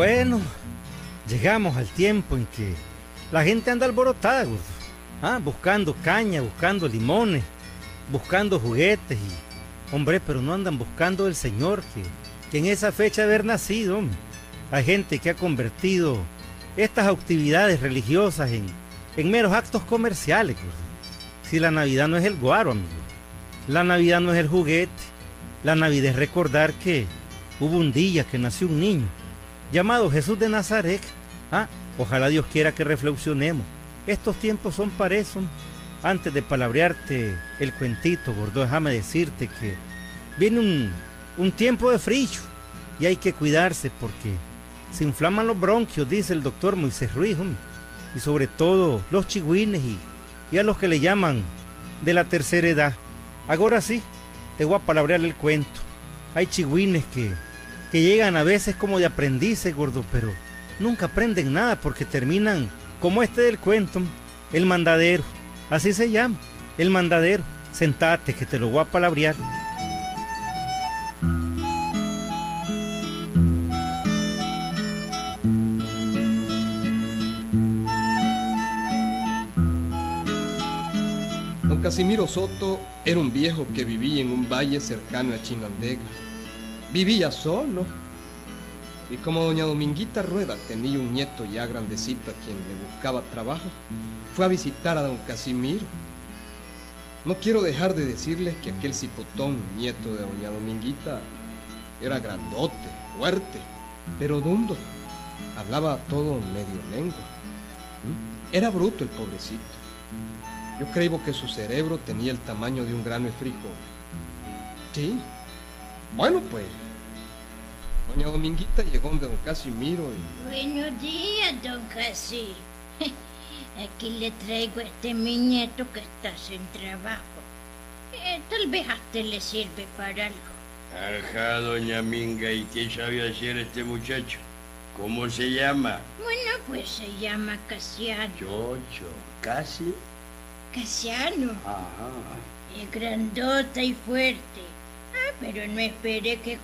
Bueno, llegamos al tiempo en que la gente anda alborotada. Ah, buscando caña, buscando limones, buscando juguetes y... Hombre, pero no andan buscando el Señor que, en esa fecha de haber nacido. Hay gente que ha convertido estas actividades religiosas en, en meros actos comerciales. Si la Navidad no es el guaro, amigo. La Navidad no es el juguete. La Navidad es recordar que hubo un día que nació un niño llamado Jesús de Nazaret. Ah, ojalá Dios quiera que reflexionemos. Estos tiempos son para eso. Antes de palabrearte el cuentito, gordo, déjame decirte que viene un, un tiempo de frío y hay que cuidarse porque se inflaman los bronquios, dice el doctor Moisés Ruiz, y sobre todo los chigüines y, y a los que le llaman de la tercera edad. Ahora sí, te voy a palabrear el cuento. Hay chigüines que que llegan a veces como de aprendices, gordo, pero nunca aprenden nada porque terminan como este del cuento, el mandadero. Así se llama, el mandadero. Sentate que te lo voy a palabrear. Don Casimiro Soto era un viejo que vivía en un valle cercano a Chinandega. Vivía solo. Y como doña Dominguita Rueda tenía un nieto ya grandecito a quien le buscaba trabajo, fue a visitar a don Casimiro. No quiero dejar de decirles que aquel cipotón, nieto de doña Dominguita, era grandote, fuerte, pero dundo. Hablaba todo medio lengua. ¿Mm? Era bruto el pobrecito. Yo creo que su cerebro tenía el tamaño de un grano de frijol. Sí. Bueno, pues. Doña Dominguita llegó de don Casimiro y... Buenos días, don Casi. Aquí le traigo a este mi nieto que está sin trabajo. Eh, tal vez hasta le sirve para algo. Ajá, doña Minga, ¿y qué sabe hacer este muchacho? ¿Cómo se llama? Bueno, pues se llama Casiano. Chocho, casi. Casiano. Ajá. Es grandota y fuerte. Pero no espere que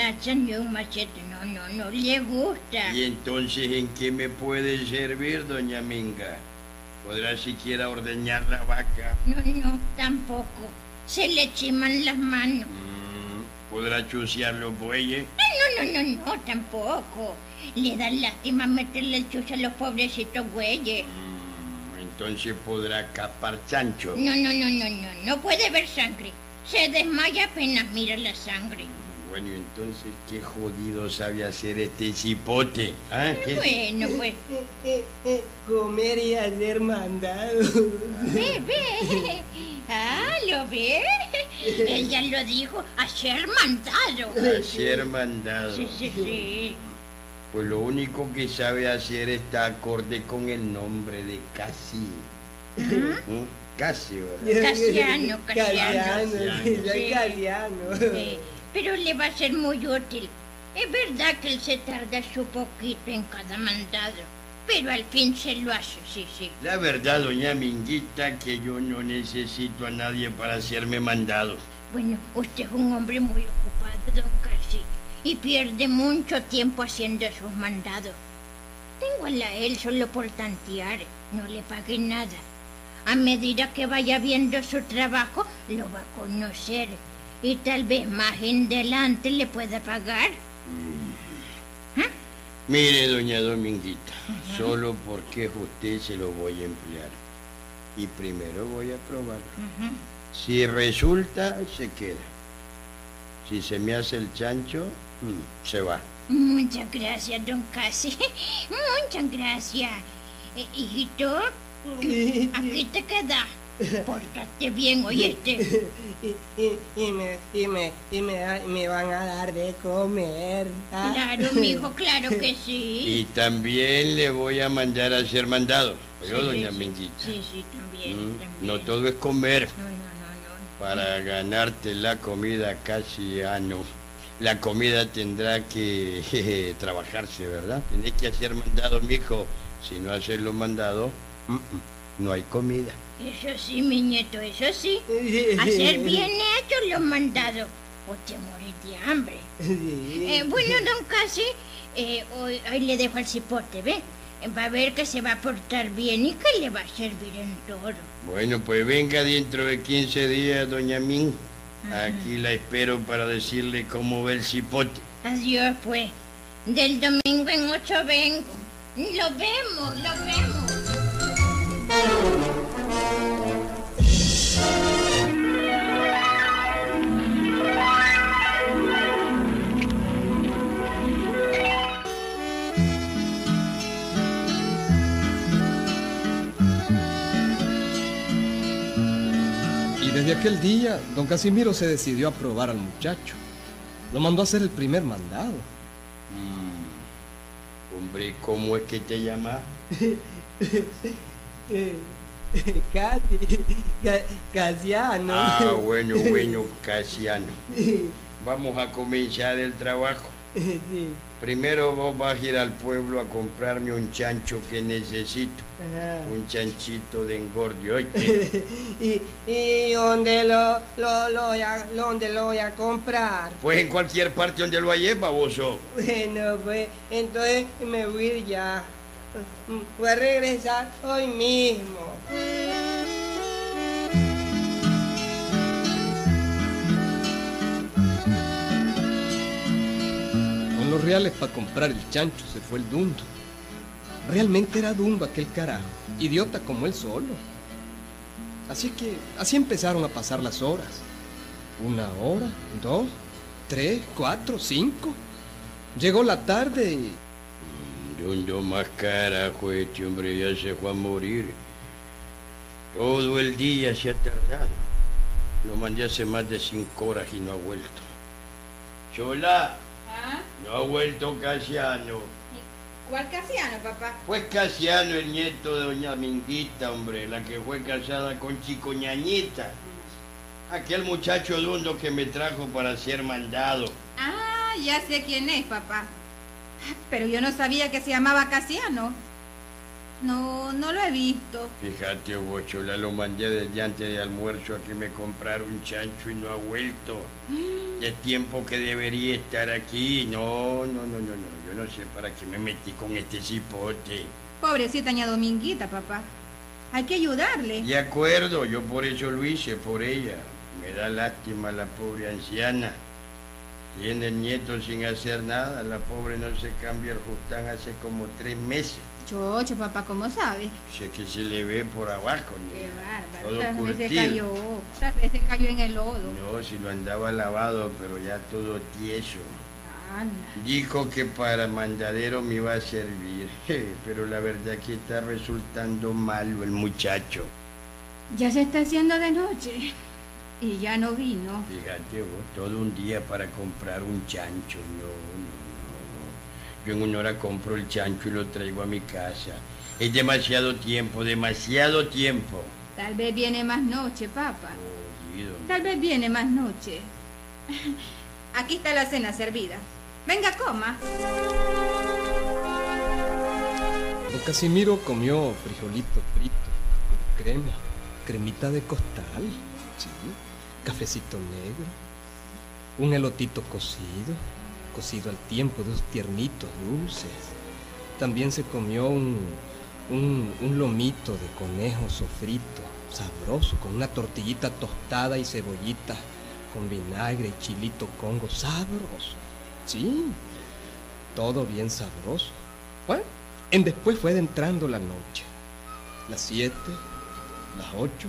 hacha ni un machete. No, no, no le gusta. ¿Y entonces en qué me puede servir, doña Minga? ¿Podrá siquiera ordeñar la vaca? No, no, tampoco. Se le chiman las manos. Mm, ¿Podrá chucear los bueyes? No, no, no, no, no, tampoco. Le da lástima meterle el chucho a los pobrecitos güeyes. Mm, entonces podrá capar chancho. No, no, no, no, no, no puede ver sangre. Se desmaya apenas mira la sangre. Bueno, entonces, ¿qué jodido sabe hacer este cipote? ¿Ah? ¿Qué- Bueno, pues, Comer y hacer mandado. ve, ve. Ah, ¿lo ve? Ella lo dijo, ayer mandado. Hacer mandado. Sí, sí, sí. Pues lo único que sabe hacer está acorde con el nombre de Casi. ¿Mm? Casi, ¿verdad? Casiano, Casiano. Casiano, sí, Sí. Pero le va a ser muy útil. Es verdad que él se tarda su poquito en cada mandado, pero al fin se lo hace, sí, sí. La verdad, doña Minguita, que yo no necesito a nadie para hacerme mandado. Bueno, usted es un hombre muy ocupado, don Casi, y pierde mucho tiempo haciendo sus mandados. Téngala a él solo por tantear, no le pague nada. A medida que vaya viendo su trabajo, lo va a conocer y tal vez más en adelante le pueda pagar. Mire, doña Dominguita, solo porque es usted se lo voy a emplear. Y primero voy a probar. Si resulta, se queda. Si se me hace el chancho, mm, se va. Muchas gracias, don Casi. Muchas gracias. Eh, hijito, aquí te quedas. Pórtate bien, oíste. Y, y, y me, y, me, y me, van a dar de comer. ¿ah? Claro, mijo, claro que sí. Y también le voy a mandar a hacer mandado. Yo, Sí, doña sí, Minguita. Sí, sí, también, Mm, también. No todo es comer. No, no, no, no. Para ganarte la comida casi ano. La comida tendrá que jeje, trabajarse, ¿verdad? Tenés que hacer mandado, mijo. Si no haces los mandados, mm, mm, no hay comida. Eso sí, mi nieto, eso sí. Hacer bien hecho los mandados o te morís de hambre. Eh, bueno, don Casi, eh, hoy, hoy le dejo al cipote, ¿ve? Eh, Va a ver que se va a portar bien y que le va a servir en todo. Bueno, pues venga dentro de 15 días, doña Min. Aquí la espero para decirle cómo ve el cipote. Adiós, pues. Del domingo en ocho vengo. Lo vemos, lo vemos. Aquel día, don Casimiro se decidió a probar al muchacho. Lo mandó a hacer el primer mandado. Hombre, ¿cómo es que te llamas? Eh, Casi, ca- Casiano. Ah, bueno, bueno, Casiano. Vamos a comenzar el trabajo. Sí. Primero vos vas a ir al pueblo a comprarme un chancho que necesito. Ajá. Un chanchito de engorde, oíste. ¿Y, y dónde lo, lo, lo voy a, dónde lo voy a comprar? Pues en cualquier parte donde lo halles, baboso. Bueno, pues entonces me voy a ir ya. Voy a regresar hoy mismo. Los reales para comprar el chancho se fue el dundo. Realmente era dundo aquel carajo, idiota como él solo. Así que así empezaron a pasar las horas. Una hora, dos, tres, cuatro, cinco. Llegó la tarde y Dundo más carajo, este hombre ya se fue a morir. Todo el día se ha tardado. Lo mandé hace más de cinco horas y no ha vuelto. Chola, ¿Ah? No ha vuelto Casiano. ¿Cuál Casiano, papá? Pues Casiano, el nieto de doña Minguita, hombre, la que fue casada con Chico Ñañita. Aquel muchacho dundo que me trajo para ser mandado. Ah, ya sé quién es, papá. Pero yo no sabía que se llamaba Casiano. No, no lo he visto. Fíjate, vos, Chola, lo mandé desde antes de almuerzo a que me comprara un chancho y no ha vuelto. Es tiempo que debería estar aquí. No, no, no, no, no. Yo no sé para qué me metí con este cipote. Pobrecita ña Dominguita, papá. Hay que ayudarle. De acuerdo, yo por eso lo hice, por ella. Me da lástima la pobre anciana. Tiene el nieto sin hacer nada. La pobre no se cambia el justán hace como tres meses. Chocho, papá, ¿cómo sabe? Sé que se le ve por abajo. ¿no? Qué bárbaro. Todo se cayó. Se cayó en el lodo. No, si lo andaba lavado, pero ya todo tieso. Anda. Dijo que para mandadero me iba a servir, pero la verdad que está resultando malo el muchacho. Ya se está haciendo de noche. Y ya no vino. Fíjate vos, todo un día para comprar un chancho. No, no. Yo en una hora compro el chancho y lo traigo a mi casa. Es demasiado tiempo, demasiado tiempo. Tal vez viene más noche, papá. Tal vez viene más noche. Aquí está la cena servida. Venga, coma. don Casimiro comió frijolito frito con crema, cremita de costal, sí, cafecito negro, un elotito cocido, cocido al tiempo de unos tiernitos dulces. También se comió un, un, un lomito de conejo sofrito, sabroso, con una tortillita tostada y cebollita, con vinagre y chilito congo, sabroso. Sí, todo bien sabroso. Bueno, en después fue entrando la noche. Las siete, las ocho,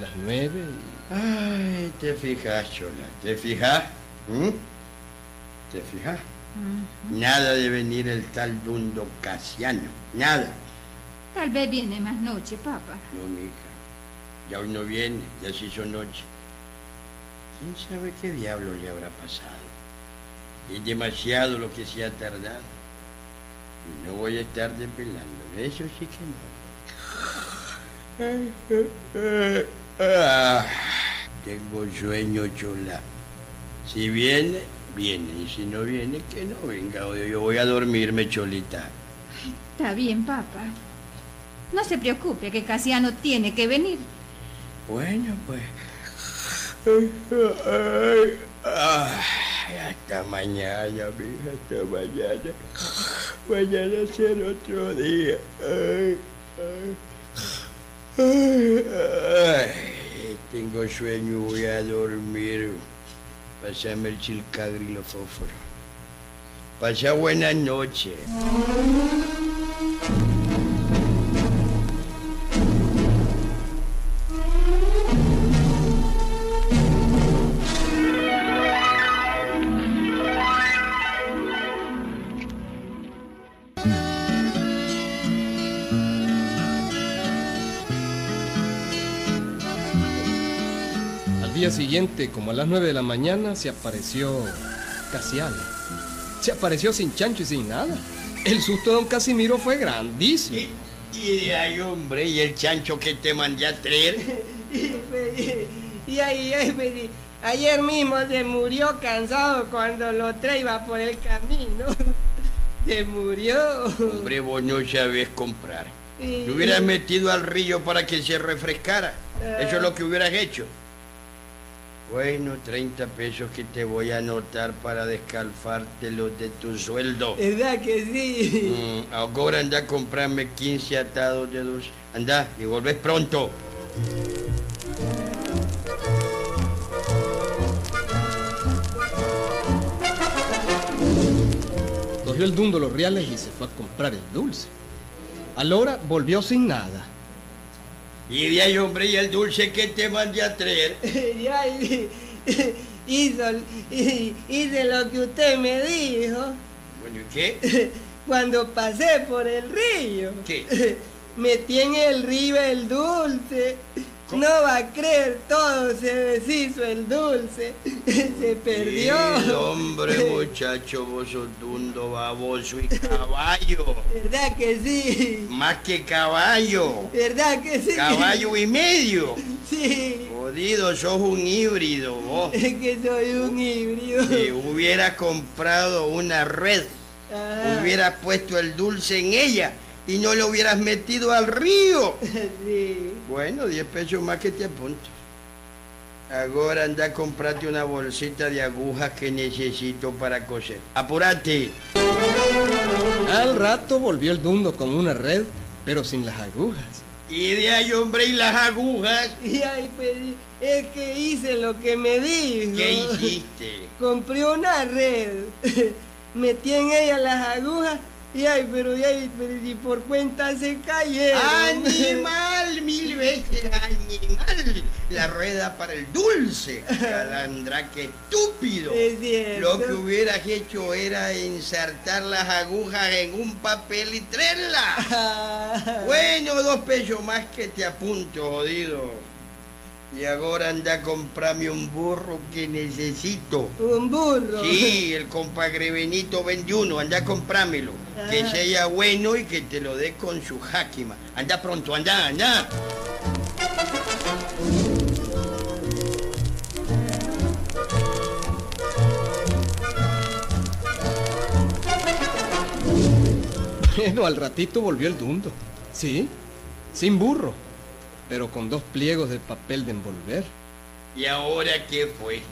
las nueve. Ay, te fijas, Chola, te fijas. ¿Mm? ¿Te fijas? Nada de venir el tal Dundo Casiano, nada. Tal vez viene más noche, papá. No, mija. Ya hoy no viene, ya se hizo noche. ¿Quién sabe qué diablo le habrá pasado? Es demasiado lo que se ha tardado. Y no voy a estar depilando. Eso sí que no. Ah, tengo sueño, chola. Si viene, viene. Y si no viene, que no venga. Yo voy a dormirme, cholita. Está bien, papá. No se preocupe que Casiano tiene que venir. Bueno, pues. Ay, hasta mañana, mija, hasta mañana. Mañana será otro día. Ay, ay, tengo sueño, voy a dormir. Pásame el chilcagri y los fósforos. Pasa buenas noches. Día siguiente, como a las 9 de la mañana, se apareció Casiano. Se apareció sin chancho y sin nada. El susto de don Casimiro fue grandísimo. Y, y de ahí, hombre, y el chancho que te mandé a traer. Y, y ahí, ahí, ayer mismo se murió cansado cuando lo traía por el camino. Se murió. Hombre, vos no sabés comprar. Y- Te hubieras metido al río para que se refrescara. Eso es lo que hubieras hecho. Bueno, 30 pesos que te voy a anotar para descalfártelos de tu sueldo. ¿Verdad que sí? Mm, ahora anda a comprarme 15 atados de dulce. Anda, y volvés pronto. Cogió el dundo los reales y se fue a comprar el dulce. A la hora volvió sin nada. Y de ahí, hombre, y el dulce que te mandé a traer. Y- hizo, hice lo que usted me dijo Bueno, ¿y qué? cuando pasé por el río. ¿Qué? Metí en el río el dulce. No va a creer, todo se deshizo el dulce. Se perdió. El hombre, muchacho, vos sos dundo, baboso y caballo. ¿Verdad que sí? Más que caballo. ¿Verdad que sí? Caballo y medio. Sí. Jodido, sos un híbrido, vos. Es que soy un híbrido. Si hubieras comprado una red, Ajá. hubieras puesto el dulce en ella y no lo hubieras metido al río. Sí. Bueno, 10 pesos más que te apunto. Ahora anda a comprarte una bolsita de agujas que necesito para coser. ¡Apúrate! Al rato volvió el dundo con una red, pero sin las agujas. Y de ahí, hombre, y las agujas. Y ay, pedí, es que hice lo que me dijo. ¿Qué hiciste? Compré una red, metí en ella las agujas y ay, pero, y ay, pero y por cuenta se cayeron. ¡Animal! Mil veces animal. La rueda para el dulce. Calandra, qué estúpido. Es cierto. Lo que hubieras hecho era insertar las agujas en un papel y traerlas. Ah, Bueno, dos pesos más que te apunto, jodido. Y ahora anda a comprarme un burro que necesito. Un burro. Sí, el compadre Benito vende uno, anda a comprármelo. Que sea bueno y que te lo dé con su jáquima. Anda pronto, anda, anda. Bueno, al ratito volvió el dundo. Sí, sin burro, pero con dos pliegos de papel de envolver. ¿Y ahora qué fue?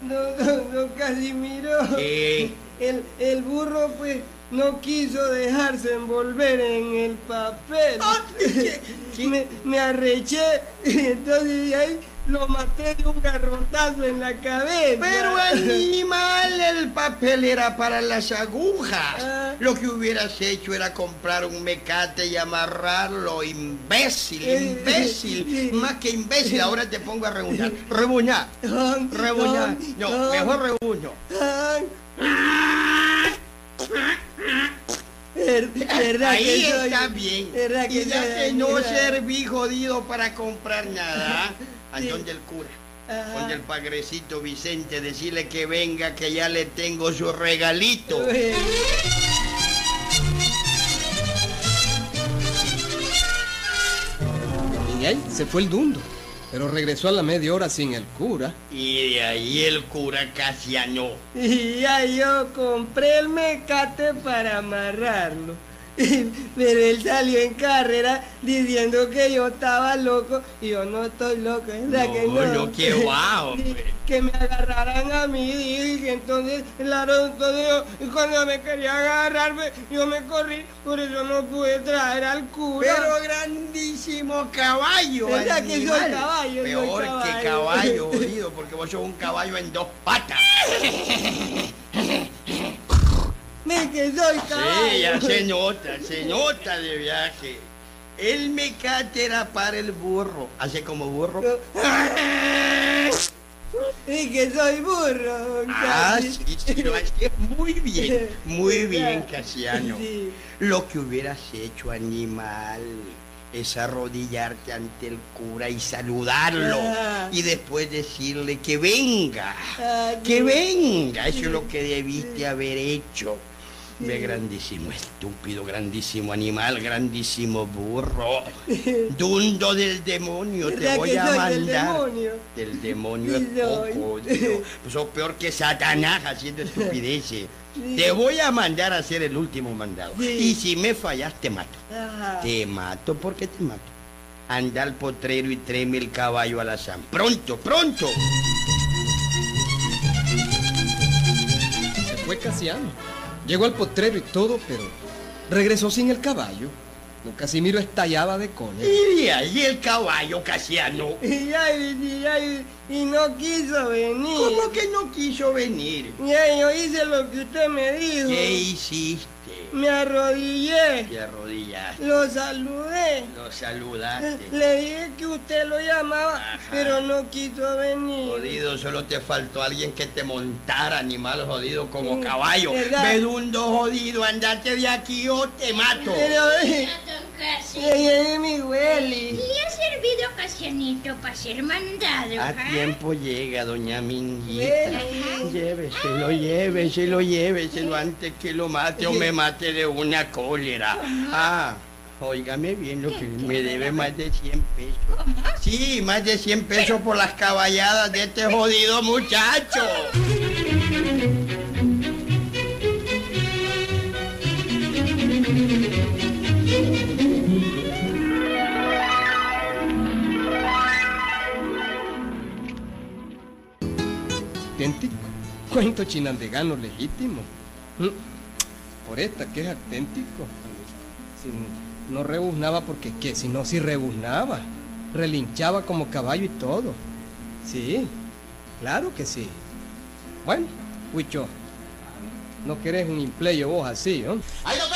No, no, no, Casimiro. ¿Qué? El, el burro, pues, no quiso dejarse envolver en el papel. Ah, ¿qué? ¿Qué? Me, me arreché y entonces de ahí lo maté de un garrotazo en la cabeza. Pero animal, el papel era para las agujas. Ah. Lo que hubieras hecho era comprar un mecate y amarrarlo. Imbécil, Eh, imbécil. eh, Más que imbécil, ahora te pongo a rebuñar. Rebuñar, rebuñar. No, mejor rebuño. don. Ver- ¿Verdad Ahí que soy- está bien. ¿Verdad que y ya que no serví jodido para comprar nada. ¿A Sí. dónde el cura? Ajá. Donde el pagrecito Vicente, decirle que venga, que ya le tengo su regalito. Y ahí se fue el dundo, pero regresó a la media hora sin el cura. Y de ahí el cura Casiano. Y ya yo compré el mecate para amarrarlo. Pero él salió en carrera diciendo que yo estaba loco y yo no estoy loco, ¿verdad No, que no? qué guau. Que me agarraran a mí y que entonces, claro, entonces yo, cuando me quería agarrarme, yo me corrí, por eso no pude traer al cura. Pero grandísimo caballo. ¿Verdad que soy caballo, soy Peor que caballo? caballo, jodido, porque vos sos un caballo en dos patas. Me que soy caballo. Sí, ya se nota, se nota de viaje. El mecate era para el burro. Hace como burro. Y que soy burro. Ah, sí, sí, lo hacías muy bien, muy bien, Casiano. Sí. Lo que hubieras hecho, animal, es arrodillarte ante el cura y saludarlo. Ah. Y después decirle que venga, Ah, que venga. Eso es lo que debiste haber hecho. Ve grandísimo estúpido, grandísimo animal, grandísimo burro. Dundo del demonio, te ¿Verdad voy a mandar. del demonio? Del demonio es poco, tío. Pues sos peor que Satanás haciendo estupideces. Sí. Te voy a mandar a hacer el último mandado. Sí. Y si me fallas, te mato. Ajá. Te mato porque te mato. Anda al potrero y tréme el caballo a la san. Pronto, pronto. Se fue Casiano. Llegó al potrero y todo, pero regresó sin el caballo. Don Casimiro estallaba de cólera. Y ahí el caballo casiano. Y, ay, y, ay, y no quiso venir. ¿Cómo que no quiso venir? Ya, yo hice lo que usted me dijo. ¿Qué hiciste? Me arrodillé. Te arrodillaste, Lo saludé. lo saludaste. Le dije que usted lo llamaba, Ajá. pero no quiso venir. Jodido, solo te faltó alguien que te montara, animal jodido como Mm, caballo. Vedundo jodido, andate de aquí o te mato. Pero, eh, mi. ¿Le ha servido Casianito para ser mandado? A ah? tiempo llega, doña Minguita. Lléveselo, lléveselo, lléveselo antes que lo mate o me mate de una cólera. Ah, óigame bien lo que me debe más de 100 pesos. Sí, más de 100 pesos por las caballadas de este jodido muchacho. Cuento chinandegano legítimo. Mm. Por esta que es auténtico. No rebuznaba porque qué, si no, si rebuznaba. Relinchaba como caballo y todo. Sí, claro que sí. Bueno, Huicho, no querés un impleyo vos así, ¿no? ¡Ahí lo